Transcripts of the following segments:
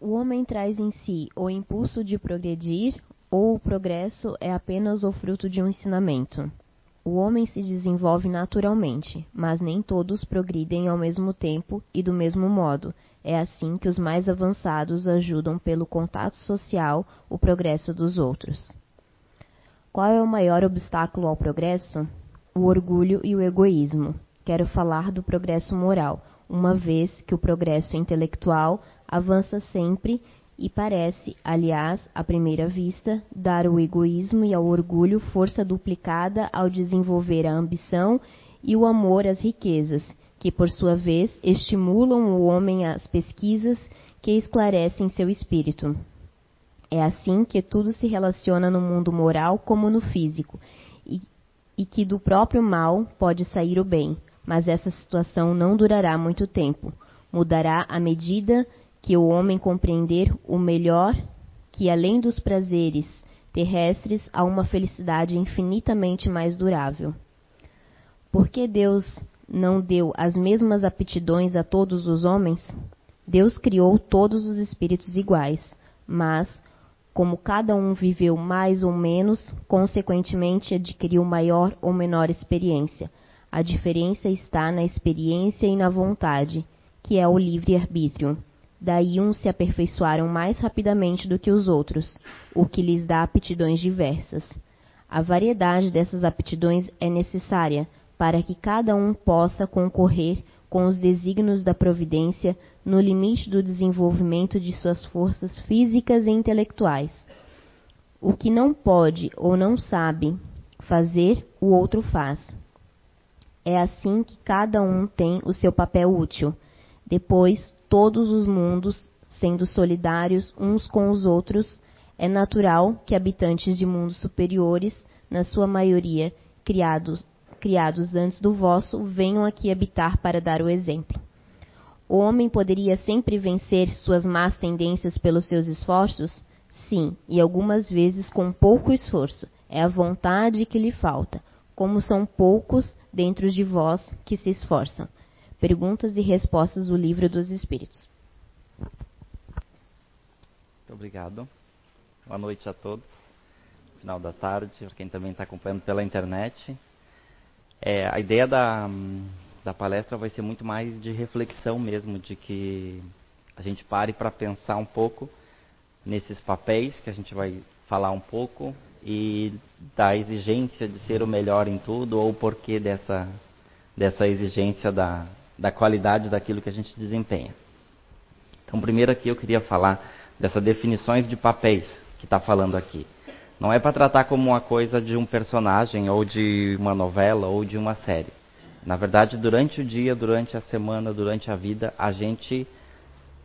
O homem traz em si o impulso de progredir ou o progresso é apenas o fruto de um ensinamento? O homem se desenvolve naturalmente, mas nem todos progridem ao mesmo tempo e do mesmo modo. É assim que os mais avançados ajudam pelo contato social o progresso dos outros. Qual é o maior obstáculo ao progresso? O orgulho e o egoísmo. Quero falar do progresso moral, uma vez que o progresso intelectual avança sempre e parece, aliás, à primeira vista, dar ao egoísmo e ao orgulho força duplicada ao desenvolver a ambição e o amor às riquezas, que por sua vez estimulam o homem às pesquisas que esclarecem seu espírito. É assim que tudo se relaciona no mundo moral como no físico, e, e que do próprio mal pode sair o bem, mas essa situação não durará muito tempo. Mudará à medida que o homem compreender o melhor que além dos prazeres terrestres há uma felicidade infinitamente mais durável. Por que Deus não deu as mesmas aptidões a todos os homens? Deus criou todos os espíritos iguais, mas como cada um viveu mais ou menos, consequentemente adquiriu maior ou menor experiência. A diferença está na experiência e na vontade, que é o livre-arbítrio. Daí uns se aperfeiçoaram mais rapidamente do que os outros, o que lhes dá aptidões diversas. A variedade dessas aptidões é necessária para que cada um possa concorrer com os desígnios da providência no limite do desenvolvimento de suas forças físicas e intelectuais. O que não pode ou não sabe fazer, o outro faz. É assim que cada um tem o seu papel útil. Depois, todos os mundos, sendo solidários uns com os outros, é natural que habitantes de mundos superiores, na sua maioria criados, criados antes do vosso, venham aqui habitar para dar o exemplo. O homem poderia sempre vencer suas más tendências pelos seus esforços? Sim, e algumas vezes com pouco esforço. É a vontade que lhe falta. Como são poucos dentro de vós que se esforçam. Perguntas e respostas do Livro dos Espíritos. Muito obrigado. Boa noite a todos. Final da tarde, para quem também está acompanhando pela internet. É, a ideia da, da palestra vai ser muito mais de reflexão mesmo, de que a gente pare para pensar um pouco nesses papéis que a gente vai falar um pouco e da exigência de ser o melhor em tudo ou o porquê dessa, dessa exigência da, da qualidade daquilo que a gente desempenha. Então, primeiro aqui eu queria falar dessas definições de papéis que está falando aqui. Não é para tratar como uma coisa de um personagem, ou de uma novela, ou de uma série. Na verdade, durante o dia, durante a semana, durante a vida, a gente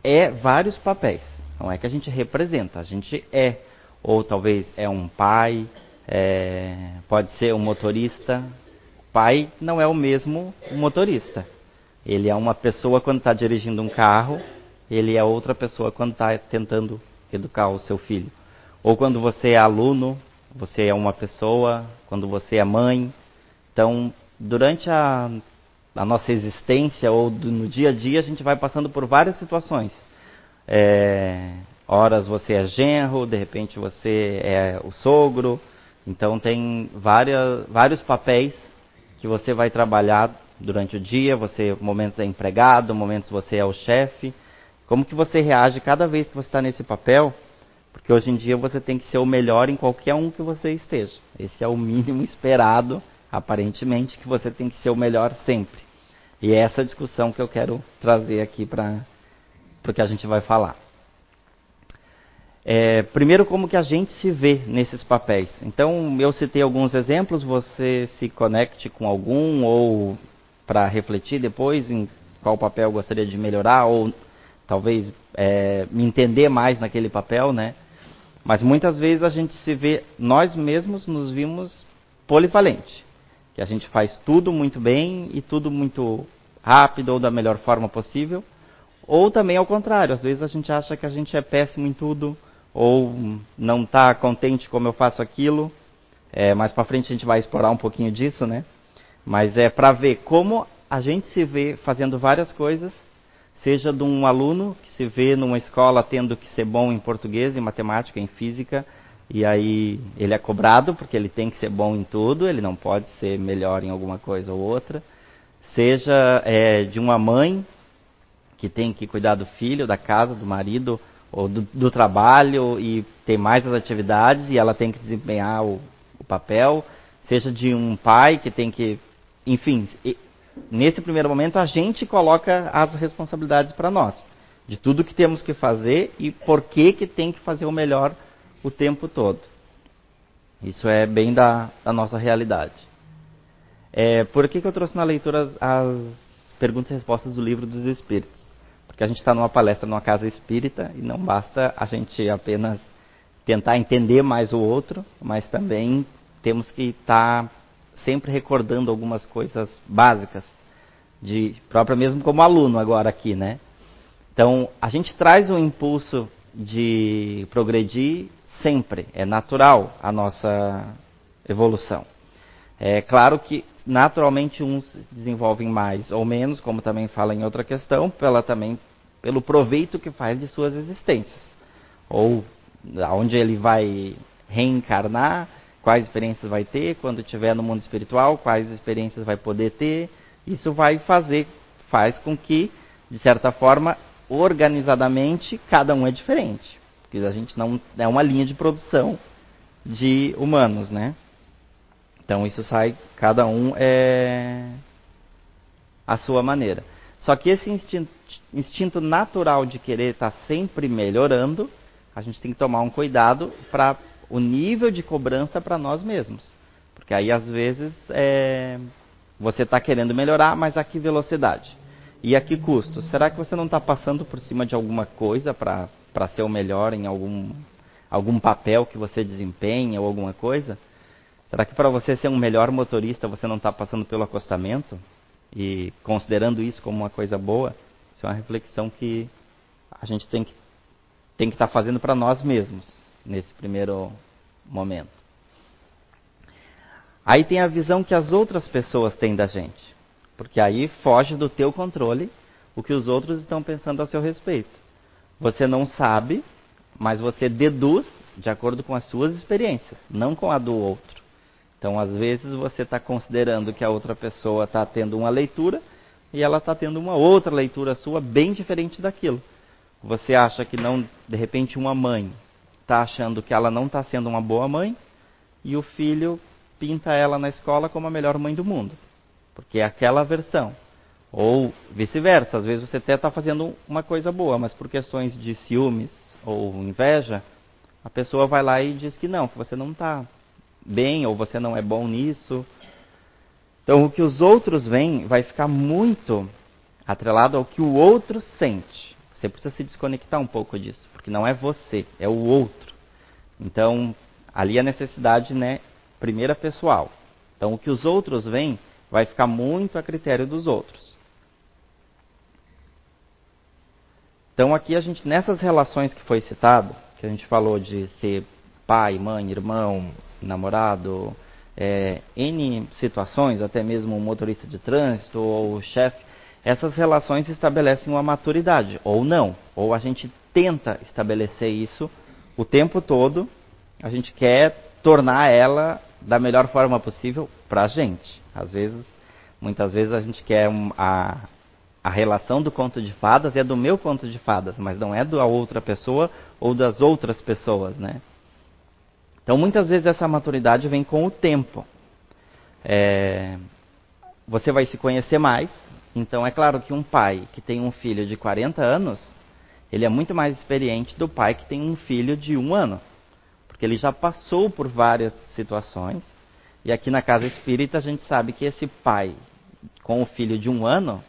é vários papéis. Não é que a gente representa, a gente é. Ou talvez é um pai, é, pode ser um motorista. Pai não é o mesmo motorista. Ele é uma pessoa quando está dirigindo um carro, ele é outra pessoa quando está tentando educar o seu filho. Ou quando você é aluno, você é uma pessoa, quando você é mãe. Então, durante a, a nossa existência ou do, no dia a dia, a gente vai passando por várias situações. É, horas você é genro, de repente você é o sogro. Então, tem várias, vários papéis que você vai trabalhar durante o dia, você momentos é empregado, momentos você é o chefe. Como que você reage cada vez que você está nesse papel? Porque hoje em dia você tem que ser o melhor em qualquer um que você esteja. Esse é o mínimo esperado, aparentemente, que você tem que ser o melhor sempre. E é essa discussão que eu quero trazer aqui para o que a gente vai falar. É, primeiro, como que a gente se vê nesses papéis. Então, eu citei alguns exemplos, você se conecte com algum ou para refletir depois em qual papel gostaria de melhorar ou talvez é, me entender mais naquele papel, né? Mas muitas vezes a gente se vê, nós mesmos nos vimos polivalente, que a gente faz tudo muito bem e tudo muito rápido ou da melhor forma possível, ou também ao contrário, às vezes a gente acha que a gente é péssimo em tudo ou não está contente como eu faço aquilo. É, mais para frente a gente vai explorar um pouquinho disso, né? Mas é para ver como a gente se vê fazendo várias coisas seja de um aluno que se vê numa escola tendo que ser bom em português, em matemática, em física, e aí ele é cobrado porque ele tem que ser bom em tudo, ele não pode ser melhor em alguma coisa ou outra. Seja é, de uma mãe que tem que cuidar do filho, da casa, do marido ou do, do trabalho e tem mais as atividades e ela tem que desempenhar o, o papel. Seja de um pai que tem que, enfim, nesse primeiro momento, a gente coloca as responsabilidades para nós, de tudo que temos que fazer e por que, que tem que fazer o melhor o tempo todo. Isso é bem da, da nossa realidade. É, por que, que eu trouxe na leitura as, as perguntas e respostas do livro dos Espíritos? Porque a gente está numa palestra numa casa espírita e não basta a gente apenas tentar entender mais o outro, mas também temos que estar tá sempre recordando algumas coisas básicas, de própria mesmo como aluno agora aqui, né? Então, a gente traz um impulso de progredir sempre, é natural a nossa evolução. É claro que naturalmente uns desenvolvem mais ou menos, como também fala em outra questão, pela também pelo proveito que faz de suas existências. Ou aonde ele vai reencarnar, quais experiências vai ter, quando estiver no mundo espiritual, quais experiências vai poder ter. Isso vai fazer, faz com que, de certa forma, organizadamente, cada um é diferente. Porque a gente não é uma linha de produção de humanos, né? Então isso sai, cada um é a sua maneira. Só que esse instinto, instinto natural de querer estar sempre melhorando, a gente tem que tomar um cuidado para o nível de cobrança para nós mesmos. Porque aí, às vezes, é, você está querendo melhorar, mas a que velocidade? E a que custo? Será que você não está passando por cima de alguma coisa para ser o melhor em algum, algum papel que você desempenha ou alguma coisa? Será que para você ser um melhor motorista você não está passando pelo acostamento? E considerando isso como uma coisa boa, isso é uma reflexão que a gente tem que tem que estar tá fazendo para nós mesmos nesse primeiro momento. Aí tem a visão que as outras pessoas têm da gente. Porque aí foge do teu controle o que os outros estão pensando a seu respeito. Você não sabe, mas você deduz de acordo com as suas experiências, não com a do outro. Então, às vezes, você está considerando que a outra pessoa está tendo uma leitura e ela está tendo uma outra leitura sua bem diferente daquilo. Você acha que não, de repente, uma mãe está achando que ela não está sendo uma boa mãe e o filho pinta ela na escola como a melhor mãe do mundo, porque é aquela versão. Ou vice-versa, às vezes você até está fazendo uma coisa boa, mas por questões de ciúmes ou inveja, a pessoa vai lá e diz que não, que você não está bem ou você não é bom nisso. Então, o que os outros veem vai ficar muito atrelado ao que o outro sente. Você precisa se desconectar um pouco disso, porque não é você, é o outro. Então, ali a necessidade, né, primeira pessoal. Então, o que os outros veem vai ficar muito a critério dos outros. Então, aqui a gente, nessas relações que foi citado, que a gente falou de ser pai, mãe, irmão, namorado, é, N situações, até mesmo motorista de trânsito ou chefe, essas relações estabelecem uma maturidade, ou não. Ou a gente tenta estabelecer isso o tempo todo, a gente quer tornar ela da melhor forma possível para a gente. Às vezes, muitas vezes a gente quer a, a relação do conto de fadas é do meu conto de fadas, mas não é da outra pessoa ou das outras pessoas, né? Então, muitas vezes essa maturidade vem com o tempo. É, você vai se conhecer mais, então é claro que um pai que tem um filho de 40 anos, ele é muito mais experiente do pai que tem um filho de um ano. Porque ele já passou por várias situações. E aqui na casa espírita a gente sabe que esse pai com o filho de um ano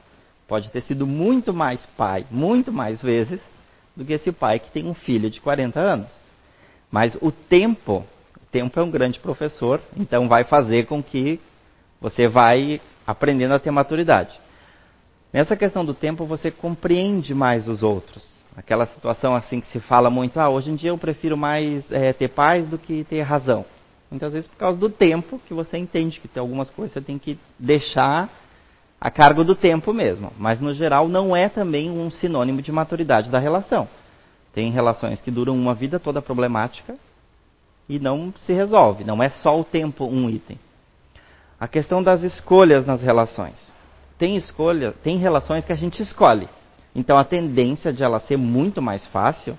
pode ter sido muito mais pai, muito mais vezes, do que esse pai que tem um filho de 40 anos. Mas o tempo, o tempo é um grande professor, então vai fazer com que você vai aprendendo a ter maturidade. Nessa questão do tempo, você compreende mais os outros. Aquela situação assim que se fala muito, ah, hoje em dia eu prefiro mais é, ter paz do que ter razão. Muitas vezes por causa do tempo que você entende que tem algumas coisas que você tem que deixar a cargo do tempo mesmo, mas no geral não é também um sinônimo de maturidade da relação. Tem relações que duram uma vida toda problemática e não se resolve, não é só o tempo um item. A questão das escolhas nas relações. Tem escolha, tem relações que a gente escolhe. Então a tendência de ela ser muito mais fácil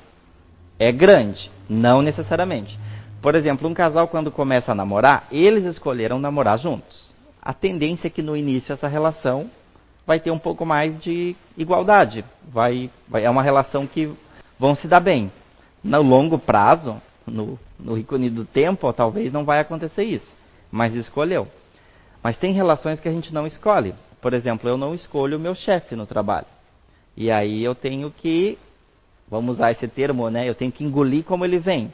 é grande, não necessariamente. Por exemplo, um casal quando começa a namorar, eles escolheram namorar juntos. A tendência é que no início essa relação vai ter um pouco mais de igualdade. Vai, vai é uma relação que vão se dar bem. No longo prazo, no, no do tempo, talvez não vai acontecer isso. Mas escolheu. Mas tem relações que a gente não escolhe. Por exemplo, eu não escolho o meu chefe no trabalho. E aí eu tenho que, vamos usar esse termo, né? Eu tenho que engolir como ele vem.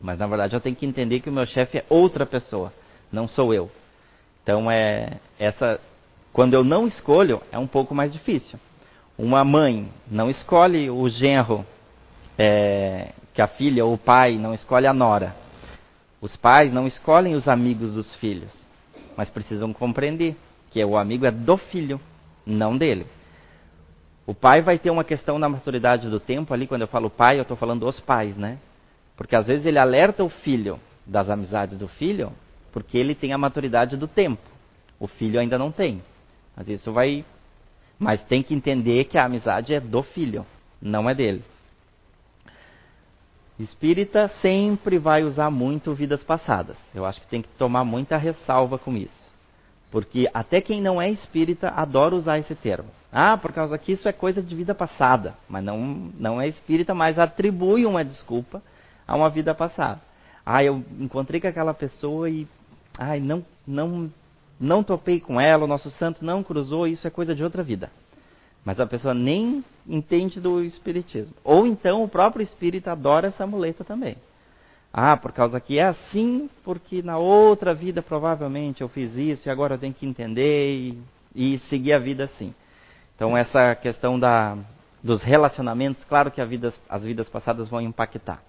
Mas na verdade eu tenho que entender que o meu chefe é outra pessoa, não sou eu. Então é essa quando eu não escolho é um pouco mais difícil. Uma mãe não escolhe o genro é, que a filha ou o pai não escolhe a nora. Os pais não escolhem os amigos dos filhos, mas precisam compreender que o amigo é do filho, não dele. O pai vai ter uma questão na maturidade do tempo ali, quando eu falo pai, eu estou falando dos pais, né? Porque às vezes ele alerta o filho das amizades do filho, porque ele tem a maturidade do tempo. O filho ainda não tem. Mas isso vai. Mas tem que entender que a amizade é do filho, não é dele. Espírita sempre vai usar muito vidas passadas. Eu acho que tem que tomar muita ressalva com isso. Porque até quem não é espírita adora usar esse termo. Ah, por causa que isso é coisa de vida passada. Mas não, não é espírita, mas atribui uma desculpa a uma vida passada. Ah, eu encontrei com aquela pessoa e ai, não, não, não topei com ela, o nosso santo não cruzou, isso é coisa de outra vida. Mas a pessoa nem entende do espiritismo. Ou então o próprio espírito adora essa muleta também. Ah, por causa que é assim, porque na outra vida provavelmente eu fiz isso e agora eu tenho que entender e, e seguir a vida assim. Então essa questão da, dos relacionamentos, claro que vida, as vidas passadas vão impactar.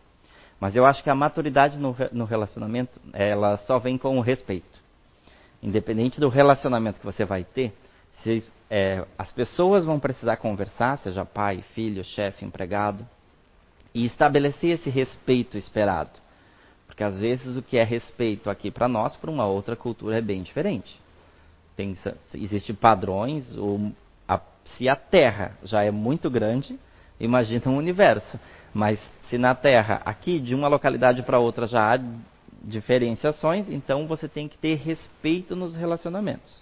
Mas eu acho que a maturidade no, no relacionamento, ela só vem com o respeito. Independente do relacionamento que você vai ter, se, é, as pessoas vão precisar conversar, seja pai, filho, chefe, empregado, e estabelecer esse respeito esperado. Porque às vezes o que é respeito aqui para nós, para uma outra cultura é bem diferente. Tem, Existem padrões, o, a, se a Terra já é muito grande, imagina um universo. Mas se na Terra, aqui, de uma localidade para outra já há diferenciações, então você tem que ter respeito nos relacionamentos.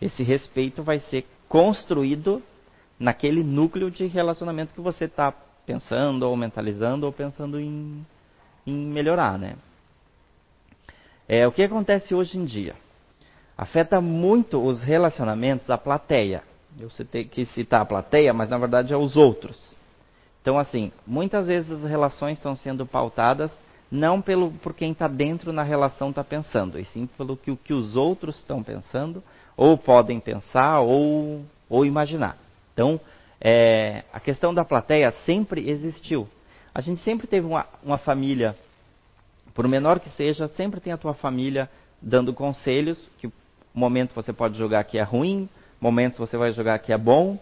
Esse respeito vai ser construído naquele núcleo de relacionamento que você está pensando, ou mentalizando, ou pensando em, em melhorar, né? É, o que acontece hoje em dia? Afeta muito os relacionamentos da plateia. Eu citei que citar a plateia, mas na verdade é os outros. Então, assim, muitas vezes as relações estão sendo pautadas não pelo por quem está dentro na relação está pensando, e sim pelo que, que os outros estão pensando, ou podem pensar, ou, ou imaginar. Então, é, a questão da plateia sempre existiu. A gente sempre teve uma, uma família, por menor que seja, sempre tem a tua família dando conselhos, que momento você pode jogar que é ruim, momentos você vai jogar que é bom,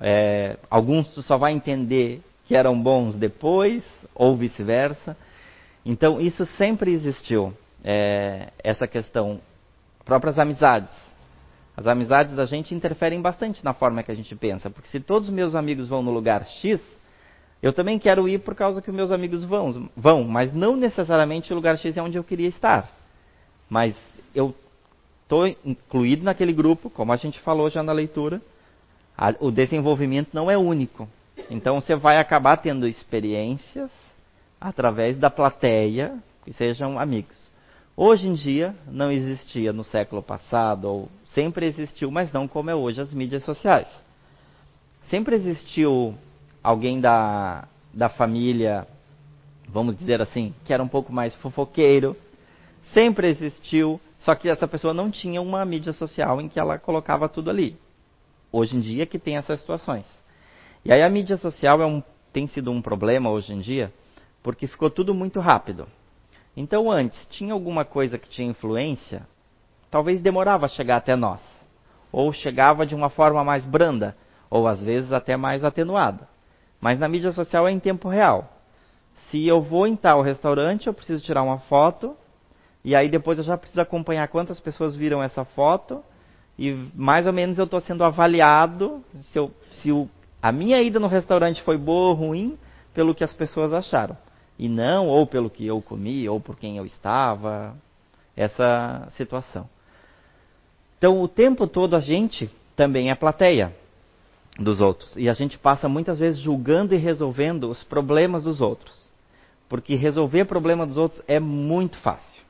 é, alguns tu só vai entender que eram bons depois, ou vice-versa. Então, isso sempre existiu, é, essa questão. Próprias amizades. As amizades da gente interferem bastante na forma que a gente pensa, porque se todos os meus amigos vão no lugar X, eu também quero ir por causa que meus amigos vão, vão mas não necessariamente o lugar X é onde eu queria estar. Mas eu estou incluído naquele grupo, como a gente falou já na leitura, a, o desenvolvimento não é único. Então você vai acabar tendo experiências através da plateia que sejam amigos. Hoje em dia não existia no século passado ou sempre existiu, mas não como é hoje as mídias sociais. Sempre existiu alguém da, da família, vamos dizer assim, que era um pouco mais fofoqueiro. Sempre existiu, só que essa pessoa não tinha uma mídia social em que ela colocava tudo ali. Hoje em dia que tem essas situações. E aí a mídia social é um, tem sido um problema hoje em dia, porque ficou tudo muito rápido. Então antes tinha alguma coisa que tinha influência, talvez demorava a chegar até nós. ou chegava de uma forma mais branda, ou às vezes até mais atenuada. Mas na mídia social é em tempo real. Se eu vou em tal restaurante, eu preciso tirar uma foto, e aí depois eu já preciso acompanhar quantas pessoas viram essa foto, e mais ou menos eu estou sendo avaliado se, eu, se o, a minha ida no restaurante foi boa ou ruim pelo que as pessoas acharam. E não ou pelo que eu comi, ou por quem eu estava, essa situação. Então, o tempo todo a gente também é plateia dos outros. E a gente passa muitas vezes julgando e resolvendo os problemas dos outros. Porque resolver problema dos outros é muito fácil.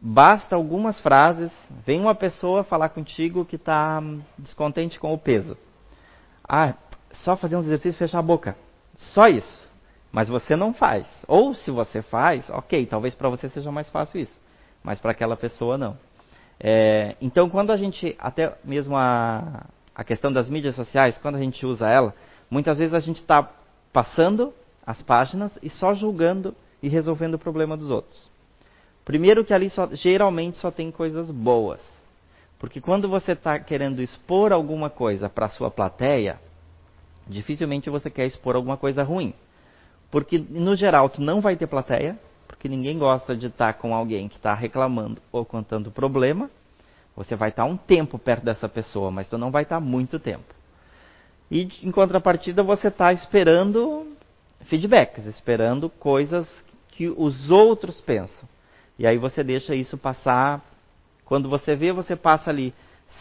Basta algumas frases, vem uma pessoa falar contigo que está descontente com o peso. Ah, só fazer uns exercícios e fechar a boca. Só isso. Mas você não faz. Ou se você faz, ok, talvez para você seja mais fácil isso. Mas para aquela pessoa não. É, então, quando a gente, até mesmo a, a questão das mídias sociais, quando a gente usa ela, muitas vezes a gente está passando as páginas e só julgando e resolvendo o problema dos outros. Primeiro que ali só, geralmente só tem coisas boas. Porque quando você está querendo expor alguma coisa para a sua plateia, dificilmente você quer expor alguma coisa ruim. Porque, no geral, tu não vai ter plateia, porque ninguém gosta de estar com alguém que está reclamando ou contando problema. Você vai estar um tempo perto dessa pessoa, mas tu não vai estar muito tempo. E em contrapartida você está esperando feedbacks, esperando coisas que os outros pensam. E aí você deixa isso passar. Quando você vê, você passa ali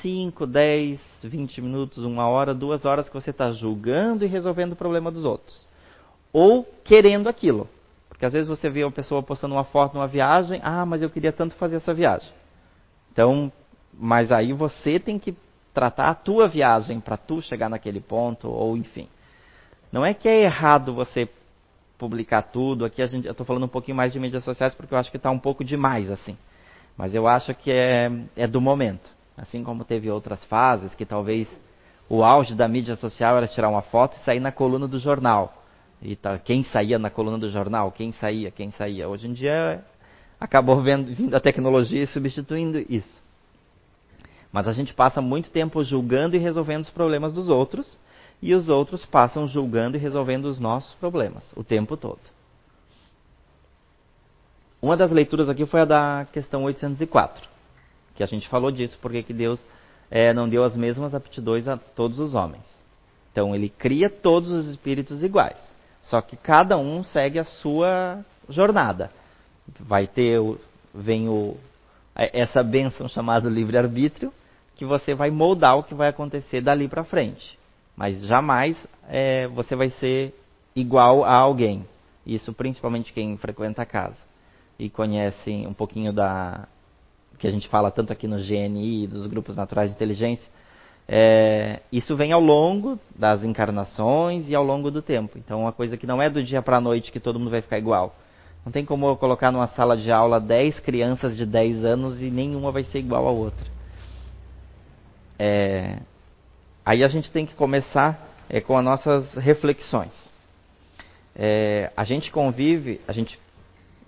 5, 10, 20 minutos, uma hora, duas horas que você está julgando e resolvendo o problema dos outros. Ou querendo aquilo. Porque às vezes você vê uma pessoa postando uma foto numa viagem, ah, mas eu queria tanto fazer essa viagem. Então, mas aí você tem que tratar a tua viagem para tu chegar naquele ponto, ou enfim. Não é que é errado você publicar tudo, aqui a gente, eu estou falando um pouquinho mais de mídias sociais porque eu acho que está um pouco demais assim. Mas eu acho que é, é do momento. Assim como teve outras fases que talvez o auge da mídia social era tirar uma foto e sair na coluna do jornal. E tá, quem saía na coluna do jornal? Quem saía? Quem saía? Hoje em dia acabou vendo, vindo a tecnologia e substituindo isso. Mas a gente passa muito tempo julgando e resolvendo os problemas dos outros, e os outros passam julgando e resolvendo os nossos problemas o tempo todo. Uma das leituras aqui foi a da questão 804, que a gente falou disso, porque que Deus é, não deu as mesmas aptidões a todos os homens. Então ele cria todos os espíritos iguais. Só que cada um segue a sua jornada. Vai ter, vem o, essa bênção chamada livre-arbítrio, que você vai moldar o que vai acontecer dali para frente. Mas jamais é, você vai ser igual a alguém. Isso principalmente quem frequenta a casa e conhece um pouquinho da que a gente fala tanto aqui no GNI, dos grupos naturais de inteligência, é, isso vem ao longo das encarnações e ao longo do tempo. Então, uma coisa que não é do dia para a noite que todo mundo vai ficar igual. Não tem como eu colocar numa sala de aula 10 crianças de 10 anos e nenhuma vai ser igual a outra. É, aí a gente tem que começar é, com as nossas reflexões. É, a gente convive, a gente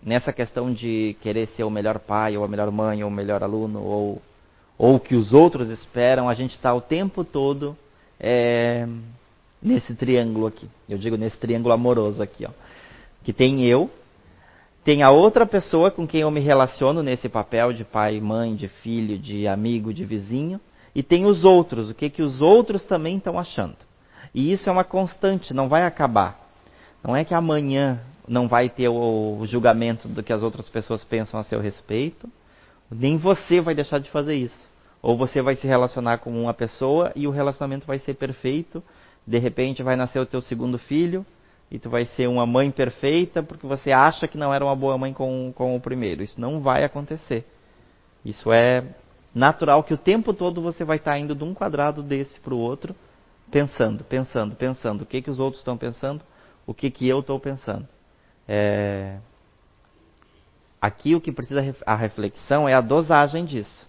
nessa questão de querer ser o melhor pai, ou a melhor mãe, ou o melhor aluno, ou ou que os outros esperam, a gente está o tempo todo é, nesse triângulo aqui. Eu digo nesse triângulo amoroso aqui, ó. Que tem eu, tem a outra pessoa com quem eu me relaciono nesse papel de pai, mãe, de filho, de amigo, de vizinho, e tem os outros, o que que os outros também estão achando. E isso é uma constante, não vai acabar. Não é que amanhã não vai ter o julgamento do que as outras pessoas pensam a seu respeito, nem você vai deixar de fazer isso. Ou você vai se relacionar com uma pessoa e o relacionamento vai ser perfeito, de repente vai nascer o teu segundo filho e tu vai ser uma mãe perfeita porque você acha que não era uma boa mãe com, com o primeiro. Isso não vai acontecer. Isso é natural que o tempo todo você vai estar indo de um quadrado desse para o outro, pensando, pensando, pensando. O que, que os outros estão pensando, o que, que eu estou pensando. É... Aqui o que precisa a reflexão é a dosagem disso.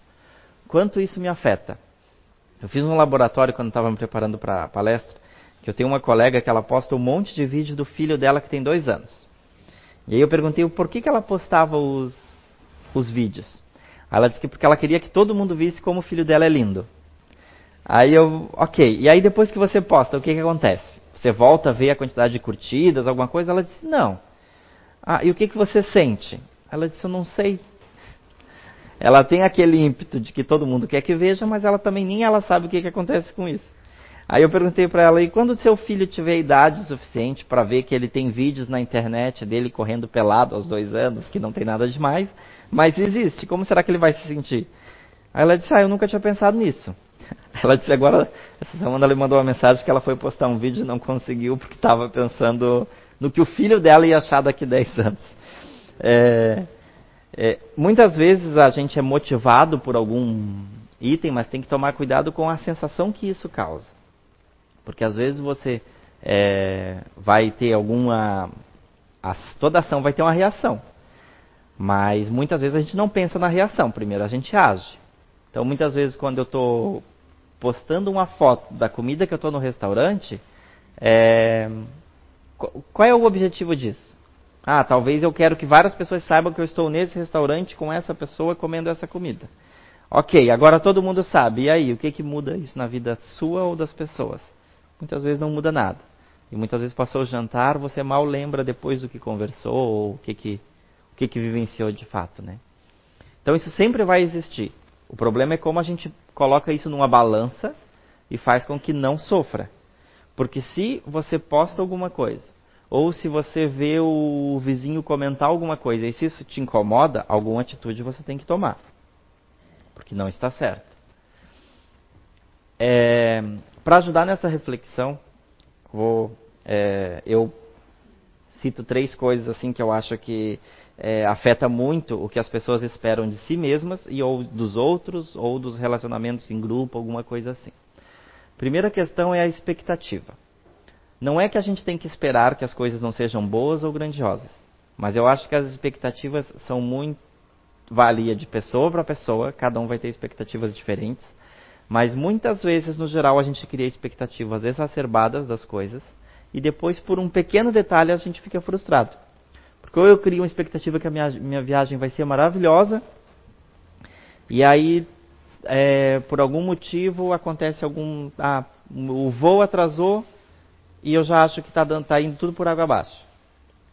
Quanto isso me afeta? Eu fiz um laboratório quando estava me preparando para a palestra, que eu tenho uma colega que ela posta um monte de vídeo do filho dela que tem dois anos. E aí eu perguntei por que, que ela postava os, os vídeos. Ela disse que porque ela queria que todo mundo visse como o filho dela é lindo. Aí eu, ok. E aí depois que você posta, o que, que acontece? Você volta a ver a quantidade de curtidas, alguma coisa? Ela disse, não. Ah, e o que, que você sente? Ela disse, eu não sei. Ela tem aquele ímpeto de que todo mundo quer que veja, mas ela também nem ela sabe o que, que acontece com isso. Aí eu perguntei para ela, e quando seu filho tiver idade suficiente para ver que ele tem vídeos na internet dele correndo pelado aos dois anos, que não tem nada demais, mas existe, como será que ele vai se sentir? Aí ela disse, ah, eu nunca tinha pensado nisso. Ela disse agora, essa semana ela mandou uma mensagem que ela foi postar um vídeo e não conseguiu porque estava pensando no que o filho dela ia achar daqui 10 anos. É, é, muitas vezes a gente é motivado por algum item, mas tem que tomar cuidado com a sensação que isso causa. Porque às vezes você é, vai ter alguma. toda ação vai ter uma reação. Mas muitas vezes a gente não pensa na reação, primeiro a gente age. Então muitas vezes quando eu estou postando uma foto da comida que eu estou no restaurante, é... qual é o objetivo disso? Ah, talvez eu quero que várias pessoas saibam que eu estou nesse restaurante com essa pessoa comendo essa comida. Ok, agora todo mundo sabe. E aí, o que, que muda isso na vida sua ou das pessoas? Muitas vezes não muda nada. E muitas vezes passou o jantar, você mal lembra depois do que conversou ou o que, que, o que, que vivenciou de fato, né? Então isso sempre vai existir. O problema é como a gente coloca isso numa balança e faz com que não sofra. Porque se você posta alguma coisa, ou se você vê o vizinho comentar alguma coisa, e se isso te incomoda, alguma atitude você tem que tomar. Porque não está certo. É, Para ajudar nessa reflexão, vou, é, eu cito três coisas assim que eu acho que é, afeta muito o que as pessoas esperam de si mesmas e ou dos outros ou dos relacionamentos em grupo, alguma coisa assim. Primeira questão é a expectativa. Não é que a gente tem que esperar que as coisas não sejam boas ou grandiosas, mas eu acho que as expectativas são muito valia de pessoa para pessoa, cada um vai ter expectativas diferentes, mas muitas vezes no geral a gente cria expectativas exacerbadas das coisas e depois por um pequeno detalhe a gente fica frustrado. Porque ou eu crio uma expectativa que a minha, minha viagem vai ser maravilhosa, e aí, é, por algum motivo, acontece algum. Ah, o voo atrasou e eu já acho que está tá indo tudo por água abaixo.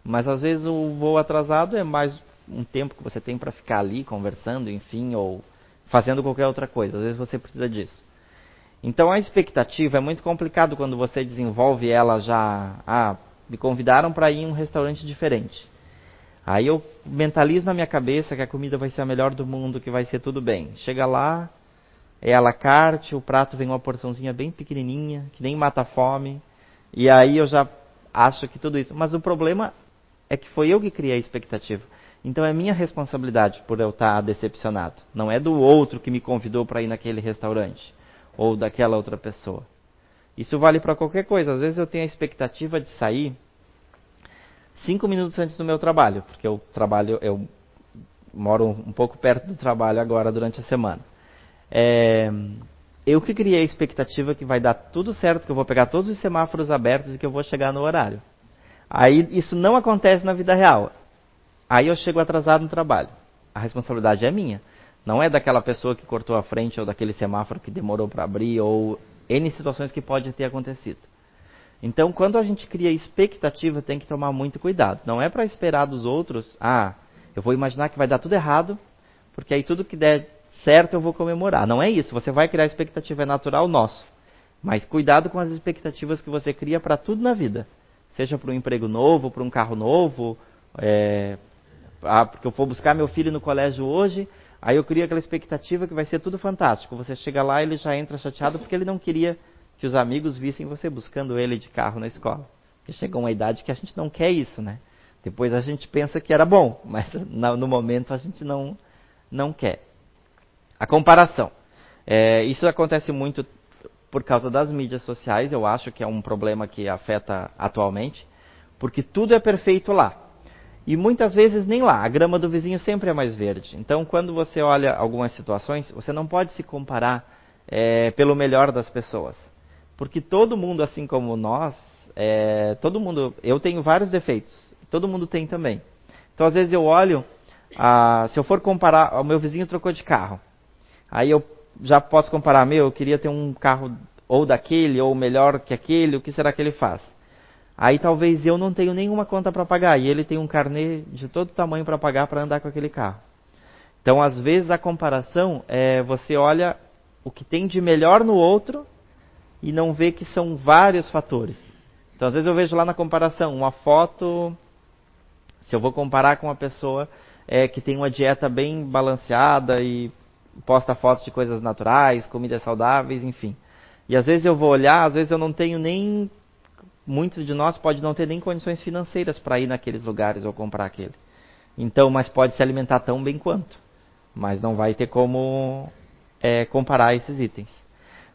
Mas às vezes o voo atrasado é mais um tempo que você tem para ficar ali conversando, enfim, ou fazendo qualquer outra coisa. Às vezes você precisa disso. Então a expectativa é muito complicado quando você desenvolve ela já. Ah, me convidaram para ir em um restaurante diferente. Aí eu mentalizo na minha cabeça que a comida vai ser a melhor do mundo, que vai ser tudo bem. Chega lá, é à la carte, o prato vem uma porçãozinha bem pequenininha, que nem mata a fome. E aí eu já acho que tudo isso. Mas o problema é que foi eu que criei a expectativa. Então é minha responsabilidade por eu estar decepcionado. Não é do outro que me convidou para ir naquele restaurante ou daquela outra pessoa. Isso vale para qualquer coisa. Às vezes eu tenho a expectativa de sair cinco minutos antes do meu trabalho, porque eu trabalho, eu moro um pouco perto do trabalho agora durante a semana. É, eu que criei a expectativa que vai dar tudo certo, que eu vou pegar todos os semáforos abertos e que eu vou chegar no horário. Aí isso não acontece na vida real. Aí eu chego atrasado no trabalho. A responsabilidade é minha. Não é daquela pessoa que cortou a frente ou daquele semáforo que demorou para abrir ou N situações que podem ter acontecido. Então, quando a gente cria expectativa, tem que tomar muito cuidado. Não é para esperar dos outros, ah, eu vou imaginar que vai dar tudo errado, porque aí tudo que der certo eu vou comemorar. Não é isso. Você vai criar expectativa, é natural nosso. Mas cuidado com as expectativas que você cria para tudo na vida. Seja para um emprego novo, para um carro novo, é, ah, porque eu vou buscar meu filho no colégio hoje, aí eu crio aquela expectativa que vai ser tudo fantástico. Você chega lá ele já entra chateado porque ele não queria que os amigos vissem você buscando ele de carro na escola. Porque chegou uma idade que a gente não quer isso, né? Depois a gente pensa que era bom, mas no momento a gente não, não quer. A comparação. É, isso acontece muito por causa das mídias sociais, eu acho que é um problema que afeta atualmente, porque tudo é perfeito lá. E muitas vezes nem lá, a grama do vizinho sempre é mais verde. Então, quando você olha algumas situações, você não pode se comparar é, pelo melhor das pessoas. Porque todo mundo, assim como nós, é, todo mundo, eu tenho vários defeitos, todo mundo tem também. Então, às vezes eu olho, se eu for comparar, o meu vizinho trocou de carro. Aí eu já posso comparar, meu, eu queria ter um carro ou daquele, ou melhor que aquele, o que será que ele faz? Aí talvez eu não tenho nenhuma conta para pagar e ele tem um carnê de todo tamanho para pagar para andar com aquele carro. Então, às vezes, a comparação é você olha o que tem de melhor no outro e não vê que são vários fatores. Então, às vezes eu vejo lá na comparação uma foto, se eu vou comparar com uma pessoa é, que tem uma dieta bem balanceada e posta fotos de coisas naturais, comidas saudáveis, enfim. E às vezes eu vou olhar, às vezes eu não tenho nem. Muitos de nós pode não ter nem condições financeiras para ir naqueles lugares ou comprar aquele. Então, mas pode se alimentar tão bem quanto. Mas não vai ter como é, comparar esses itens.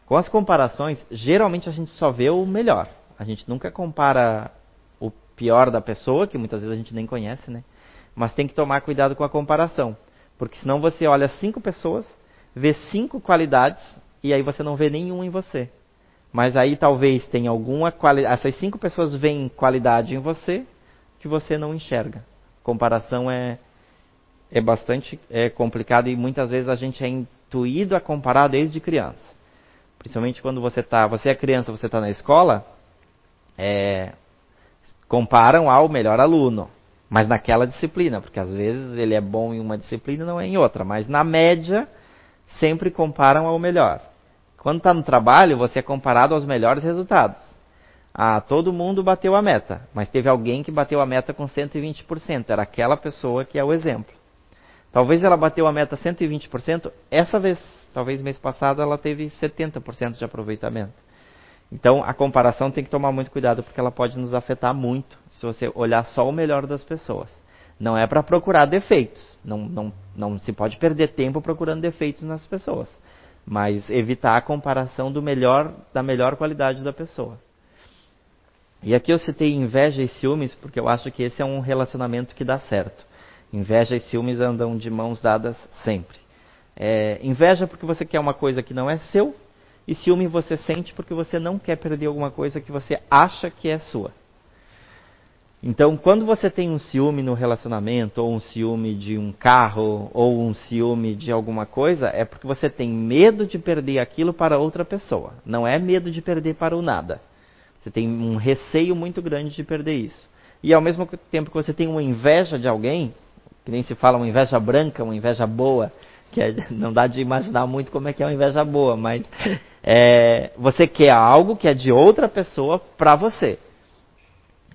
Com as comparações, geralmente a gente só vê o melhor. A gente nunca compara o pior da pessoa, que muitas vezes a gente nem conhece, né? Mas tem que tomar cuidado com a comparação. Porque senão você olha cinco pessoas, vê cinco qualidades e aí você não vê nenhum em você. Mas aí talvez tenha alguma qualidade. Essas cinco pessoas veem qualidade em você que você não enxerga. Comparação é, é bastante é complicado e muitas vezes a gente é intuído a comparar desde criança. Principalmente quando você tá, você é criança, você está na escola, é, comparam ao melhor aluno, mas naquela disciplina, porque às vezes ele é bom em uma disciplina e não é em outra, mas na média sempre comparam ao melhor. Quando está no trabalho, você é comparado aos melhores resultados. Ah, todo mundo bateu a meta, mas teve alguém que bateu a meta com 120%. Era aquela pessoa que é o exemplo. Talvez ela bateu a meta 120%, essa vez, talvez mês passado, ela teve 70% de aproveitamento. Então, a comparação tem que tomar muito cuidado, porque ela pode nos afetar muito se você olhar só o melhor das pessoas. Não é para procurar defeitos. Não, não, não se pode perder tempo procurando defeitos nas pessoas mas evitar a comparação do melhor da melhor qualidade da pessoa. E aqui eu citei inveja e ciúmes porque eu acho que esse é um relacionamento que dá certo. Inveja e ciúmes andam de mãos dadas sempre. É, inveja porque você quer uma coisa que não é seu e ciúme você sente porque você não quer perder alguma coisa que você acha que é sua. Então, quando você tem um ciúme no relacionamento, ou um ciúme de um carro, ou um ciúme de alguma coisa, é porque você tem medo de perder aquilo para outra pessoa. Não é medo de perder para o nada. Você tem um receio muito grande de perder isso. E ao mesmo tempo que você tem uma inveja de alguém, que nem se fala uma inveja branca, uma inveja boa, que é, não dá de imaginar muito como é que é uma inveja boa, mas é, você quer algo que é de outra pessoa para você.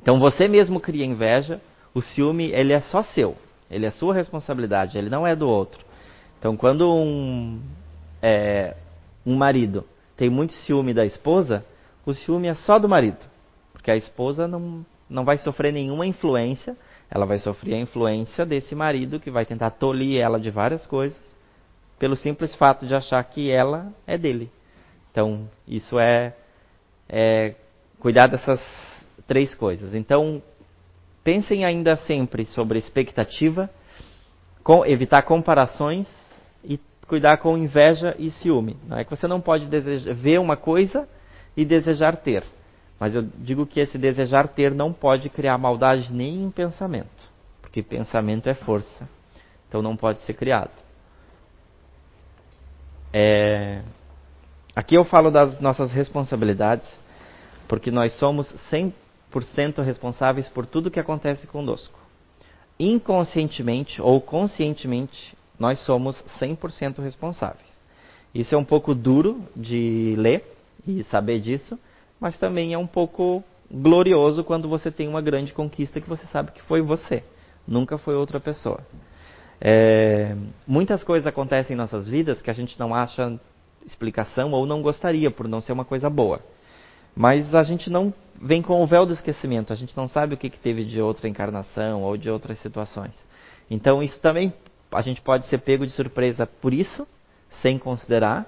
Então você mesmo cria inveja, o ciúme ele é só seu, ele é sua responsabilidade, ele não é do outro. Então quando um, é, um marido tem muito ciúme da esposa, o ciúme é só do marido, porque a esposa não, não vai sofrer nenhuma influência, ela vai sofrer a influência desse marido que vai tentar tolir ela de várias coisas, pelo simples fato de achar que ela é dele. Então isso é, é cuidar dessas três coisas. Então, pensem ainda sempre sobre expectativa, com, evitar comparações e cuidar com inveja e ciúme. Não é que você não pode desejar, ver uma coisa e desejar ter. Mas eu digo que esse desejar ter não pode criar maldade nem em pensamento. Porque pensamento é força. Então não pode ser criado. É... Aqui eu falo das nossas responsabilidades, porque nós somos 100 100% responsáveis por tudo que acontece conosco. Inconscientemente ou conscientemente, nós somos 100% responsáveis. Isso é um pouco duro de ler e saber disso, mas também é um pouco glorioso quando você tem uma grande conquista que você sabe que foi você, nunca foi outra pessoa. É, muitas coisas acontecem em nossas vidas que a gente não acha explicação ou não gostaria por não ser uma coisa boa. Mas a gente não vem com o véu do esquecimento, a gente não sabe o que, que teve de outra encarnação ou de outras situações. Então isso também a gente pode ser pego de surpresa por isso, sem considerar.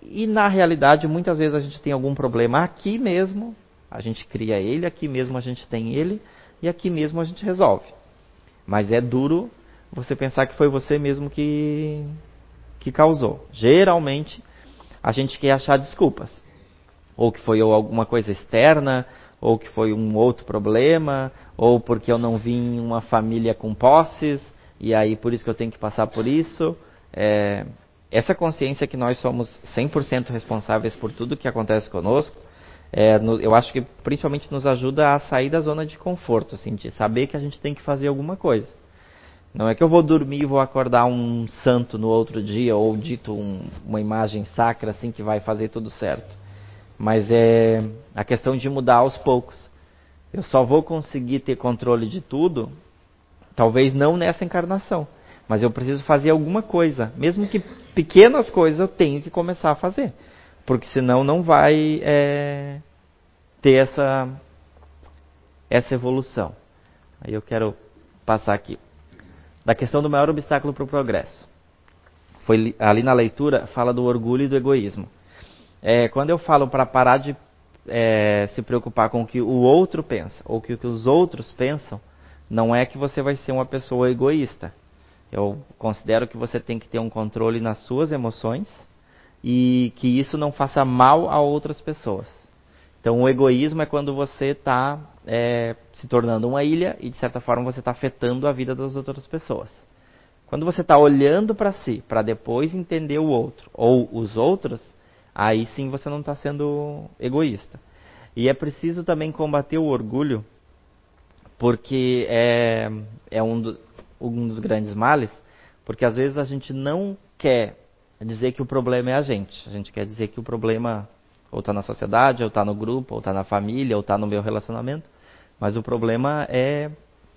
E na realidade, muitas vezes a gente tem algum problema aqui mesmo, a gente cria ele, aqui mesmo a gente tem ele, e aqui mesmo a gente resolve. Mas é duro você pensar que foi você mesmo que, que causou. Geralmente, a gente quer achar desculpas ou que foi alguma coisa externa, ou que foi um outro problema, ou porque eu não vim em uma família com posses, e aí por isso que eu tenho que passar por isso. É, essa consciência que nós somos 100% responsáveis por tudo que acontece conosco, é, no, eu acho que principalmente nos ajuda a sair da zona de conforto, assim, de saber que a gente tem que fazer alguma coisa. Não é que eu vou dormir e vou acordar um santo no outro dia, ou dito um, uma imagem sacra, assim, que vai fazer tudo certo. Mas é a questão de mudar aos poucos. Eu só vou conseguir ter controle de tudo, talvez não nessa encarnação, mas eu preciso fazer alguma coisa, mesmo que pequenas coisas eu tenho que começar a fazer, porque senão não vai é, ter essa essa evolução. Aí eu quero passar aqui da questão do maior obstáculo para o progresso. Foi ali na leitura fala do orgulho e do egoísmo. É, quando eu falo para parar de é, se preocupar com o que o outro pensa ou que o que os outros pensam, não é que você vai ser uma pessoa egoísta. Eu considero que você tem que ter um controle nas suas emoções e que isso não faça mal a outras pessoas. Então, o egoísmo é quando você está é, se tornando uma ilha e, de certa forma, você está afetando a vida das outras pessoas. Quando você está olhando para si, para depois entender o outro ou os outros, aí sim você não está sendo egoísta. E é preciso também combater o orgulho, porque é, é um, do, um dos grandes males, porque às vezes a gente não quer dizer que o problema é a gente. A gente quer dizer que o problema ou está na sociedade, ou está no grupo, ou está na família, ou está no meu relacionamento. Mas o problema é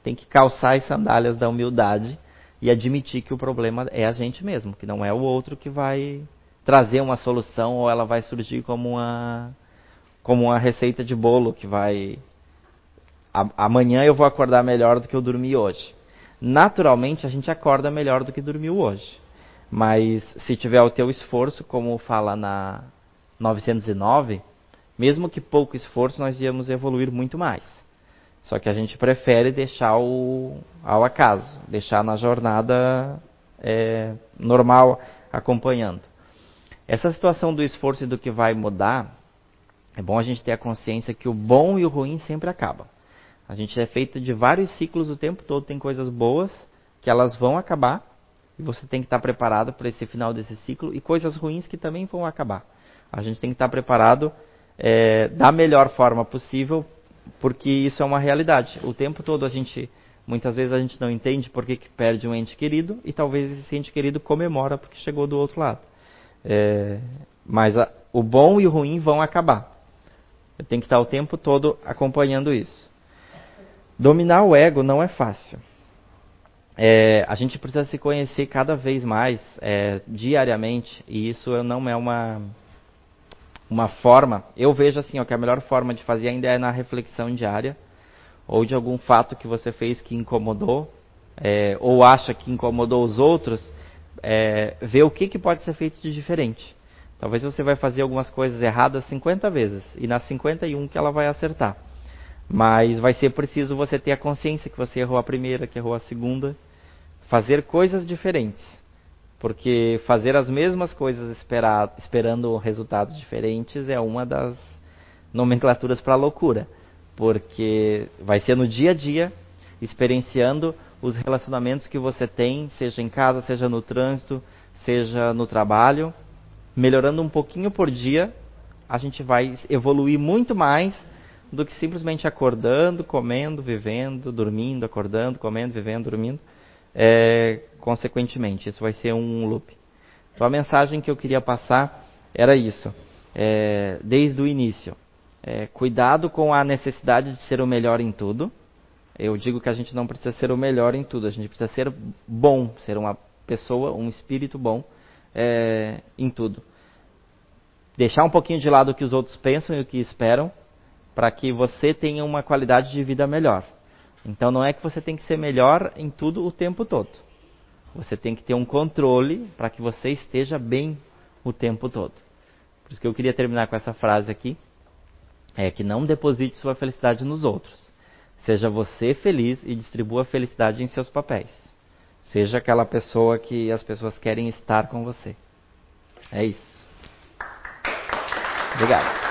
tem que calçar as sandálias da humildade e admitir que o problema é a gente mesmo, que não é o outro que vai trazer uma solução ou ela vai surgir como uma como uma receita de bolo que vai amanhã eu vou acordar melhor do que eu dormi hoje. Naturalmente a gente acorda melhor do que dormiu hoje. Mas se tiver o teu esforço, como fala na 909, mesmo que pouco esforço, nós íamos evoluir muito mais. Só que a gente prefere deixar o, ao acaso, deixar na jornada é, normal acompanhando. Essa situação do esforço e do que vai mudar, é bom a gente ter a consciência que o bom e o ruim sempre acabam. A gente é feito de vários ciclos o tempo todo, tem coisas boas que elas vão acabar e você tem que estar preparado para esse final desse ciclo e coisas ruins que também vão acabar. A gente tem que estar preparado é, da melhor forma possível, porque isso é uma realidade. O tempo todo a gente, muitas vezes a gente não entende por que, que perde um ente querido e talvez esse ente querido comemora porque chegou do outro lado. É, mas a, o bom e o ruim vão acabar. Eu tenho que estar o tempo todo acompanhando isso. Dominar o ego não é fácil. É, a gente precisa se conhecer cada vez mais, é, diariamente, e isso não é uma, uma forma. Eu vejo assim, ó, que a melhor forma de fazer ainda é na reflexão diária, ou de algum fato que você fez que incomodou, é, ou acha que incomodou os outros, é, ver o que, que pode ser feito de diferente. Talvez você vai fazer algumas coisas erradas 50 vezes e na 51 que ela vai acertar. Mas vai ser preciso você ter a consciência que você errou a primeira, que errou a segunda, fazer coisas diferentes. Porque fazer as mesmas coisas esperar, esperando resultados diferentes é uma das nomenclaturas para loucura. Porque vai ser no dia a dia, experienciando os relacionamentos que você tem, seja em casa, seja no trânsito, seja no trabalho, melhorando um pouquinho por dia, a gente vai evoluir muito mais do que simplesmente acordando, comendo, vivendo, dormindo, acordando, comendo, vivendo, dormindo. É, consequentemente, isso vai ser um loop. Então a mensagem que eu queria passar era isso, é, desde o início. É, cuidado com a necessidade de ser o melhor em tudo eu digo que a gente não precisa ser o melhor em tudo, a gente precisa ser bom, ser uma pessoa, um espírito bom é, em tudo. Deixar um pouquinho de lado o que os outros pensam e o que esperam, para que você tenha uma qualidade de vida melhor. Então não é que você tem que ser melhor em tudo o tempo todo. Você tem que ter um controle para que você esteja bem o tempo todo. Por isso que eu queria terminar com essa frase aqui, é que não deposite sua felicidade nos outros Seja você feliz e distribua a felicidade em seus papéis. Seja aquela pessoa que as pessoas querem estar com você. É isso. Obrigado.